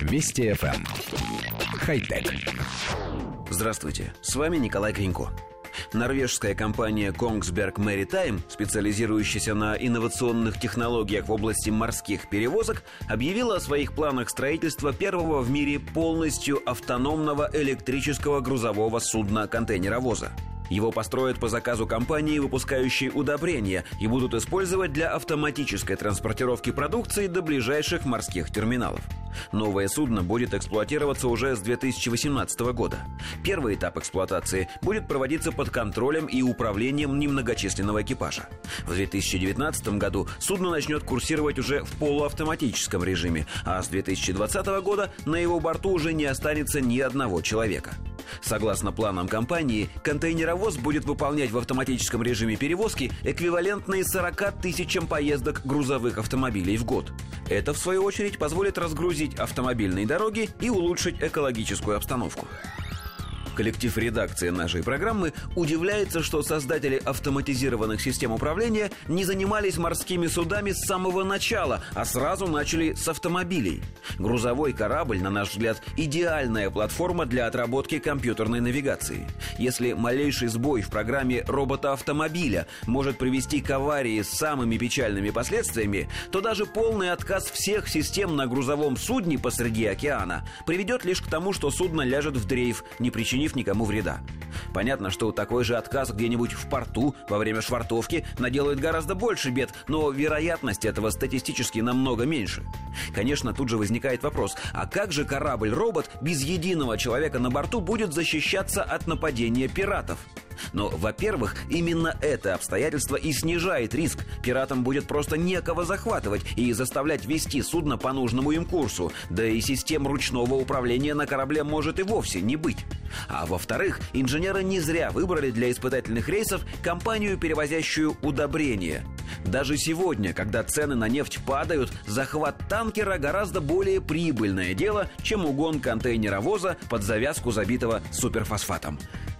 Вести FM. Эм. Хай-тек. Здравствуйте, с вами Николай Кринько. Норвежская компания Kongsberg Maritime, специализирующаяся на инновационных технологиях в области морских перевозок, объявила о своих планах строительства первого в мире полностью автономного электрического грузового судна-контейнеровоза. Его построят по заказу компании, выпускающей удобрения, и будут использовать для автоматической транспортировки продукции до ближайших морских терминалов. Новое судно будет эксплуатироваться уже с 2018 года. Первый этап эксплуатации будет проводиться под контролем и управлением немногочисленного экипажа. В 2019 году судно начнет курсировать уже в полуавтоматическом режиме, а с 2020 года на его борту уже не останется ни одного человека. Согласно планам компании, контейнеровоз будет выполнять в автоматическом режиме перевозки эквивалентные 40 тысячам поездок грузовых автомобилей в год. Это, в свою очередь, позволит разгрузить автомобильные дороги и улучшить экологическую обстановку. Коллектив редакции нашей программы удивляется, что создатели автоматизированных систем управления не занимались морскими судами с самого начала, а сразу начали с автомобилей. Грузовой корабль, на наш взгляд, идеальная платформа для отработки компьютерной навигации. Если малейший сбой в программе робота-автомобиля может привести к аварии с самыми печальными последствиями, то даже полный отказ всех систем на грузовом судне посреди океана приведет лишь к тому, что судно ляжет в дрейф, не причинив причинив никому вреда. Понятно, что такой же отказ где-нибудь в порту во время швартовки наделает гораздо больше бед, но вероятность этого статистически намного меньше. Конечно, тут же возникает вопрос, а как же корабль-робот без единого человека на борту будет защищаться от нападения пиратов? Но, во-первых, именно это обстоятельство и снижает риск. Пиратам будет просто некого захватывать и заставлять вести судно по нужному им курсу. Да и систем ручного управления на корабле может и вовсе не быть. А во-вторых, инженеры не зря выбрали для испытательных рейсов компанию, перевозящую удобрения. Даже сегодня, когда цены на нефть падают, захват танкера гораздо более прибыльное дело, чем угон контейнеровоза под завязку забитого суперфосфатом.